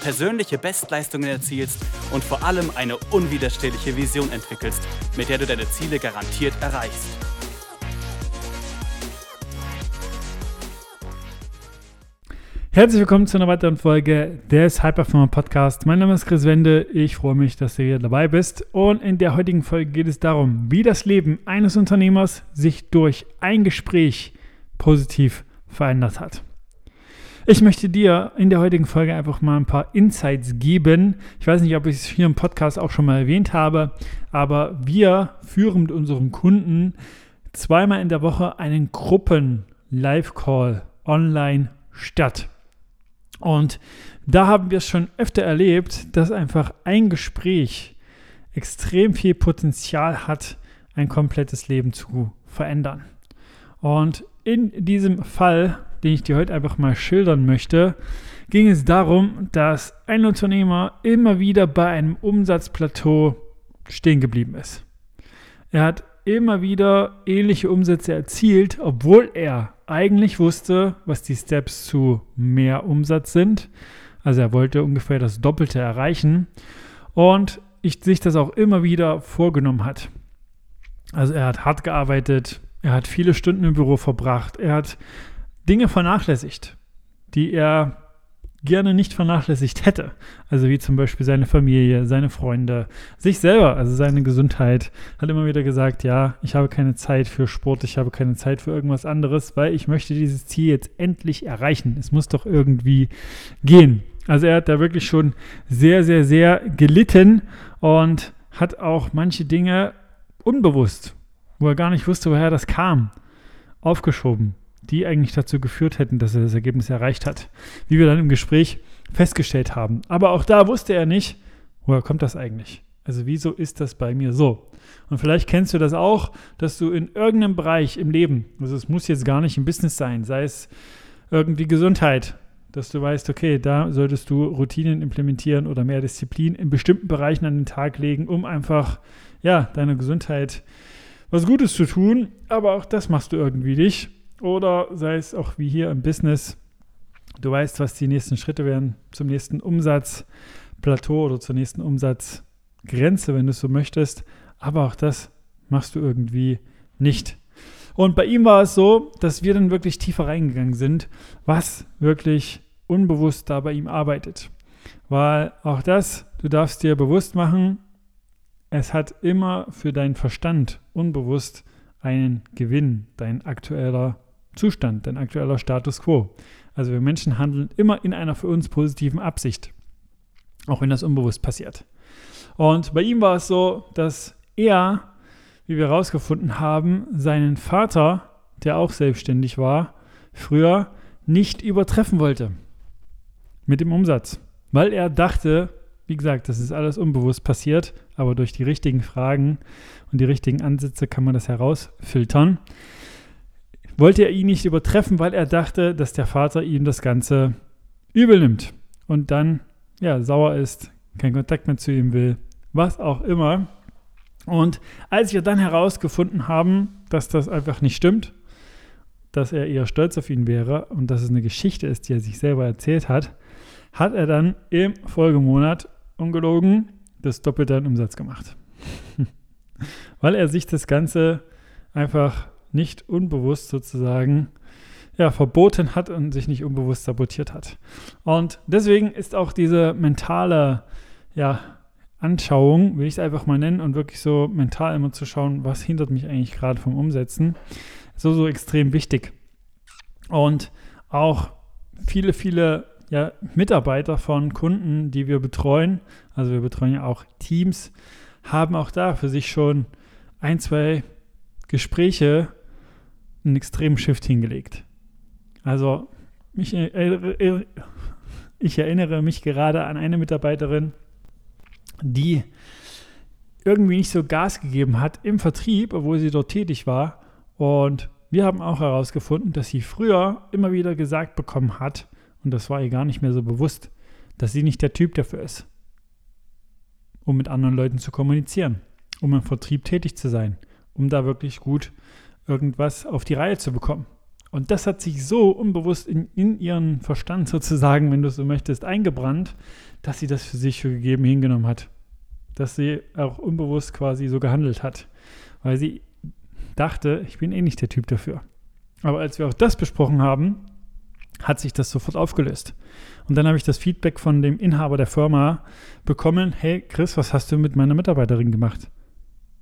persönliche Bestleistungen erzielst und vor allem eine unwiderstehliche Vision entwickelst, mit der du deine Ziele garantiert erreichst. Herzlich willkommen zu einer weiteren Folge des Hyperformer Podcast. Mein Name ist Chris Wende. Ich freue mich, dass du hier dabei bist. Und in der heutigen Folge geht es darum, wie das Leben eines Unternehmers sich durch ein Gespräch positiv verändert hat. Ich möchte dir in der heutigen Folge einfach mal ein paar Insights geben. Ich weiß nicht, ob ich es hier im Podcast auch schon mal erwähnt habe, aber wir führen mit unseren Kunden zweimal in der Woche einen Gruppen-Live-Call online statt. Und da haben wir es schon öfter erlebt, dass einfach ein Gespräch extrem viel Potenzial hat, ein komplettes Leben zu verändern. Und in diesem Fall den ich dir heute einfach mal schildern möchte, ging es darum, dass ein Unternehmer immer wieder bei einem Umsatzplateau stehen geblieben ist. Er hat immer wieder ähnliche Umsätze erzielt, obwohl er eigentlich wusste, was die Steps zu mehr Umsatz sind. Also er wollte ungefähr das Doppelte erreichen und ich, sich das auch immer wieder vorgenommen hat. Also er hat hart gearbeitet, er hat viele Stunden im Büro verbracht, er hat Dinge vernachlässigt, die er gerne nicht vernachlässigt hätte. Also wie zum Beispiel seine Familie, seine Freunde, sich selber, also seine Gesundheit. Hat immer wieder gesagt, ja, ich habe keine Zeit für Sport, ich habe keine Zeit für irgendwas anderes, weil ich möchte dieses Ziel jetzt endlich erreichen. Es muss doch irgendwie gehen. Also er hat da wirklich schon sehr, sehr, sehr gelitten und hat auch manche Dinge unbewusst, wo er gar nicht wusste, woher das kam, aufgeschoben die eigentlich dazu geführt hätten, dass er das Ergebnis erreicht hat. Wie wir dann im Gespräch festgestellt haben. Aber auch da wusste er nicht, woher kommt das eigentlich? Also wieso ist das bei mir so? Und vielleicht kennst du das auch, dass du in irgendeinem Bereich im Leben, also es muss jetzt gar nicht im Business sein, sei es irgendwie Gesundheit, dass du weißt, okay, da solltest du Routinen implementieren oder mehr Disziplin in bestimmten Bereichen an den Tag legen, um einfach, ja, deiner Gesundheit was Gutes zu tun. Aber auch das machst du irgendwie nicht. Oder sei es auch wie hier im Business, du weißt, was die nächsten Schritte wären zum nächsten Umsatzplateau oder zur nächsten Umsatzgrenze, wenn du es so möchtest. Aber auch das machst du irgendwie nicht. Und bei ihm war es so, dass wir dann wirklich tiefer reingegangen sind, was wirklich unbewusst da bei ihm arbeitet. Weil auch das, du darfst dir bewusst machen, es hat immer für deinen Verstand unbewusst einen Gewinn, dein aktueller Zustand, dein aktueller Status quo. Also wir Menschen handeln immer in einer für uns positiven Absicht, auch wenn das unbewusst passiert. Und bei ihm war es so, dass er, wie wir herausgefunden haben, seinen Vater, der auch selbstständig war, früher nicht übertreffen wollte mit dem Umsatz, weil er dachte, wie gesagt, das ist alles unbewusst passiert, aber durch die richtigen Fragen und die richtigen Ansätze kann man das herausfiltern wollte er ihn nicht übertreffen, weil er dachte, dass der Vater ihm das Ganze übel nimmt und dann ja sauer ist, keinen Kontakt mehr zu ihm will, was auch immer. Und als wir dann herausgefunden haben, dass das einfach nicht stimmt, dass er eher stolz auf ihn wäre und dass es eine Geschichte ist, die er sich selber erzählt hat, hat er dann im Folgemonat ungelogen das Doppelte an Umsatz gemacht. Weil er sich das Ganze einfach nicht unbewusst sozusagen ja, verboten hat und sich nicht unbewusst sabotiert hat. Und deswegen ist auch diese mentale ja, Anschauung, will ich es einfach mal nennen, und wirklich so mental immer zu schauen, was hindert mich eigentlich gerade vom Umsetzen, so, so extrem wichtig. Und auch viele, viele ja, Mitarbeiter von Kunden, die wir betreuen, also wir betreuen ja auch Teams, haben auch da für sich schon ein, zwei Gespräche einen extremen Shift hingelegt. Also mich, äh, ich erinnere mich gerade an eine Mitarbeiterin, die irgendwie nicht so Gas gegeben hat im Vertrieb, obwohl sie dort tätig war. Und wir haben auch herausgefunden, dass sie früher immer wieder gesagt bekommen hat, und das war ihr gar nicht mehr so bewusst, dass sie nicht der Typ dafür ist, um mit anderen Leuten zu kommunizieren, um im Vertrieb tätig zu sein, um da wirklich gut irgendwas auf die Reihe zu bekommen. Und das hat sich so unbewusst in, in ihren Verstand sozusagen, wenn du so möchtest, eingebrannt, dass sie das für sich für gegeben hingenommen hat. Dass sie auch unbewusst quasi so gehandelt hat. Weil sie dachte, ich bin eh nicht der Typ dafür. Aber als wir auch das besprochen haben, hat sich das sofort aufgelöst. Und dann habe ich das Feedback von dem Inhaber der Firma bekommen, hey Chris, was hast du mit meiner Mitarbeiterin gemacht?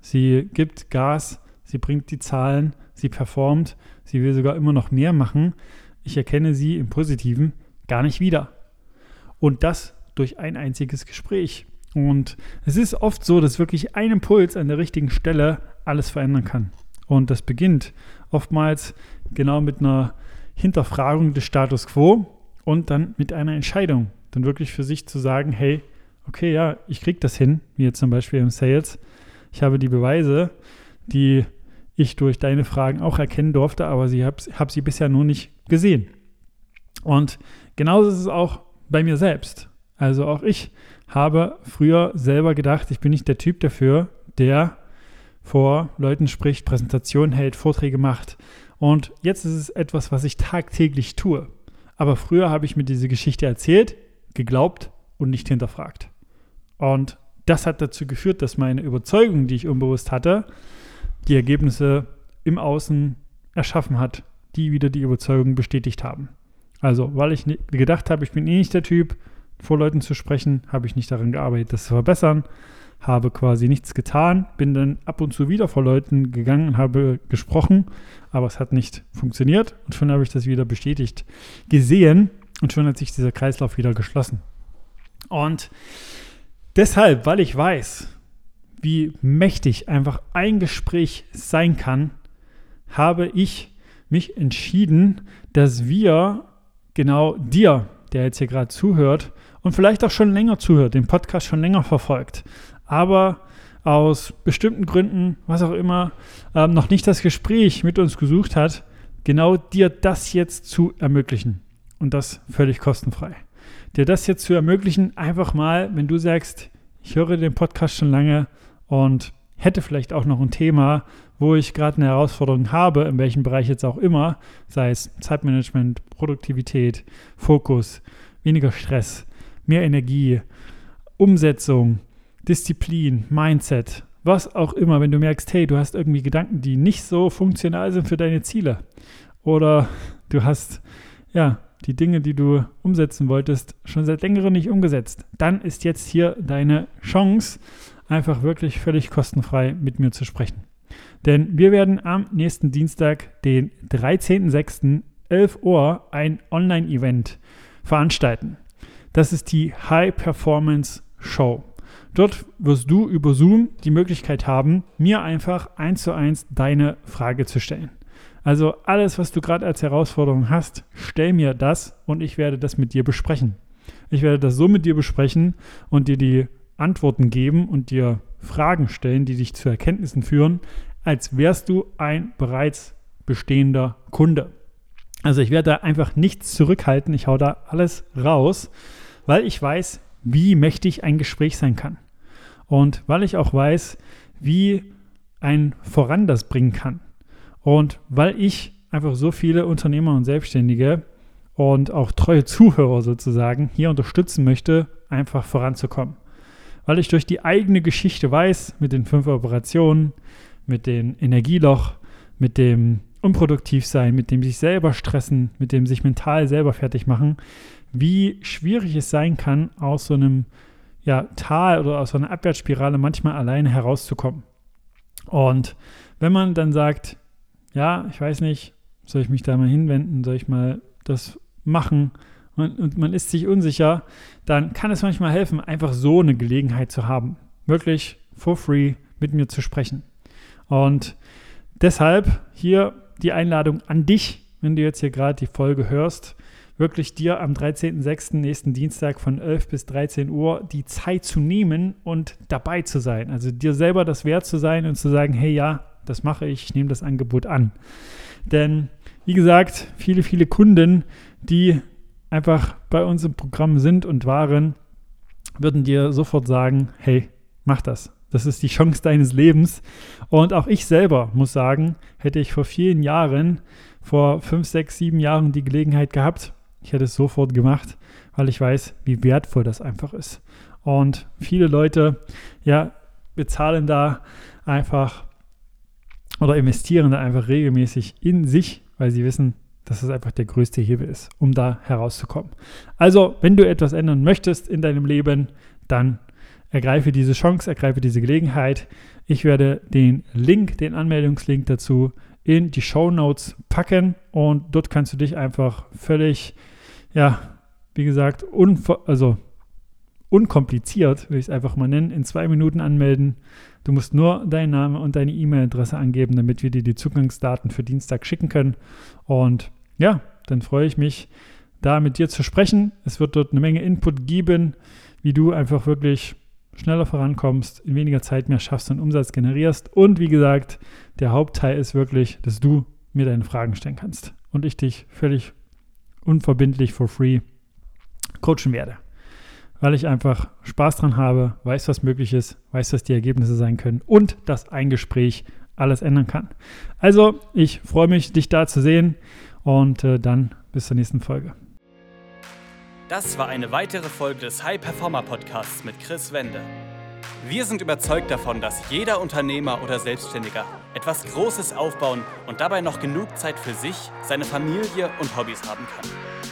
Sie gibt Gas, sie bringt die Zahlen, sie performt, sie will sogar immer noch mehr machen. Ich erkenne sie im Positiven gar nicht wieder. Und das durch ein einziges Gespräch. Und es ist oft so, dass wirklich ein Impuls an der richtigen Stelle alles verändern kann. Und das beginnt oftmals genau mit einer Hinterfragung des Status quo und dann mit einer Entscheidung. Dann wirklich für sich zu sagen, hey, okay, ja, ich kriege das hin, wie jetzt zum Beispiel im Sales. Ich habe die Beweise, die ich durch deine Fragen auch erkennen durfte, aber ich habe hab sie bisher nur nicht gesehen. Und genauso ist es auch bei mir selbst. Also auch ich habe früher selber gedacht, ich bin nicht der Typ dafür, der vor Leuten spricht, Präsentationen hält, Vorträge macht. Und jetzt ist es etwas, was ich tagtäglich tue. Aber früher habe ich mir diese Geschichte erzählt, geglaubt und nicht hinterfragt. Und das hat dazu geführt, dass meine Überzeugung, die ich unbewusst hatte, die Ergebnisse im Außen erschaffen hat, die wieder die Überzeugung bestätigt haben. Also, weil ich gedacht habe, ich bin eh nicht der Typ, vor Leuten zu sprechen, habe ich nicht daran gearbeitet, das zu verbessern, habe quasi nichts getan, bin dann ab und zu wieder vor Leuten gegangen und habe gesprochen, aber es hat nicht funktioniert und schon habe ich das wieder bestätigt gesehen und schon hat sich dieser Kreislauf wieder geschlossen. Und deshalb, weil ich weiß, wie mächtig einfach ein Gespräch sein kann, habe ich mich entschieden, dass wir genau dir, der jetzt hier gerade zuhört und vielleicht auch schon länger zuhört, den Podcast schon länger verfolgt, aber aus bestimmten Gründen, was auch immer, ähm, noch nicht das Gespräch mit uns gesucht hat, genau dir das jetzt zu ermöglichen. Und das völlig kostenfrei. Dir das jetzt zu ermöglichen, einfach mal, wenn du sagst, ich höre den Podcast schon lange und hätte vielleicht auch noch ein Thema, wo ich gerade eine Herausforderung habe, in welchem Bereich jetzt auch immer, sei es Zeitmanagement, Produktivität, Fokus, weniger Stress, mehr Energie, Umsetzung, Disziplin, Mindset, was auch immer, wenn du merkst, hey, du hast irgendwie Gedanken, die nicht so funktional sind für deine Ziele oder du hast ja die Dinge, die du umsetzen wolltest, schon seit längerem nicht umgesetzt, dann ist jetzt hier deine Chance, einfach wirklich völlig kostenfrei mit mir zu sprechen. Denn wir werden am nächsten Dienstag, den 13.06. 11 Uhr, ein Online-Event veranstalten. Das ist die High Performance Show. Dort wirst du über Zoom die Möglichkeit haben, mir einfach eins zu eins deine Frage zu stellen. Also alles, was du gerade als Herausforderung hast, stell mir das und ich werde das mit dir besprechen. Ich werde das so mit dir besprechen und dir die Antworten geben und dir Fragen stellen, die dich zu Erkenntnissen führen, als wärst du ein bereits bestehender Kunde. Also ich werde da einfach nichts zurückhalten, ich hau da alles raus, weil ich weiß, wie mächtig ein Gespräch sein kann. Und weil ich auch weiß, wie ein Voran das bringen kann. Und weil ich einfach so viele Unternehmer und Selbstständige und auch treue Zuhörer sozusagen hier unterstützen möchte, einfach voranzukommen. Weil ich durch die eigene Geschichte weiß, mit den fünf Operationen, mit dem Energieloch, mit dem Unproduktivsein, mit dem sich selber stressen, mit dem sich mental selber fertig machen, wie schwierig es sein kann, aus so einem ja, Tal oder aus so einer Abwärtsspirale manchmal alleine herauszukommen. Und wenn man dann sagt, ja, ich weiß nicht, soll ich mich da mal hinwenden, soll ich mal das machen und, und man ist sich unsicher, dann kann es manchmal helfen, einfach so eine Gelegenheit zu haben, wirklich for free mit mir zu sprechen. Und deshalb hier die Einladung an dich, wenn du jetzt hier gerade die Folge hörst, wirklich dir am 13.06. nächsten Dienstag von 11 bis 13 Uhr die Zeit zu nehmen und dabei zu sein. Also dir selber das wert zu sein und zu sagen, hey ja, das mache ich, ich nehme das Angebot an. Denn wie gesagt, viele, viele Kunden, die einfach bei uns im Programm sind und waren, würden dir sofort sagen, hey, mach das. Das ist die Chance deines Lebens. Und auch ich selber muss sagen, hätte ich vor vielen Jahren, vor fünf, sechs, sieben Jahren die Gelegenheit gehabt, ich hätte es sofort gemacht, weil ich weiß, wie wertvoll das einfach ist. Und viele Leute, ja, bezahlen da einfach oder investieren da einfach regelmäßig in sich, weil sie wissen, dass es einfach der größte Hebel ist, um da herauszukommen. Also, wenn du etwas ändern möchtest in deinem Leben, dann ergreife diese Chance, ergreife diese Gelegenheit. Ich werde den Link, den Anmeldungslink dazu in die Show Notes packen und dort kannst du dich einfach völlig, ja, wie gesagt, also unkompliziert, will ich es einfach mal nennen, in zwei Minuten anmelden. Du musst nur deinen Namen und deine E-Mail-Adresse angeben, damit wir dir die Zugangsdaten für Dienstag schicken können. Und ja, dann freue ich mich, da mit dir zu sprechen. Es wird dort eine Menge Input geben, wie du einfach wirklich schneller vorankommst, in weniger Zeit mehr schaffst und Umsatz generierst. Und wie gesagt, der Hauptteil ist wirklich, dass du mir deine Fragen stellen kannst und ich dich völlig unverbindlich for free coachen werde. Weil ich einfach Spaß dran habe, weiß, was möglich ist, weiß, was die Ergebnisse sein können und dass ein Gespräch alles ändern kann. Also, ich freue mich, dich da zu sehen und äh, dann bis zur nächsten Folge. Das war eine weitere Folge des High Performer Podcasts mit Chris Wende. Wir sind überzeugt davon, dass jeder Unternehmer oder Selbstständiger etwas Großes aufbauen und dabei noch genug Zeit für sich, seine Familie und Hobbys haben kann.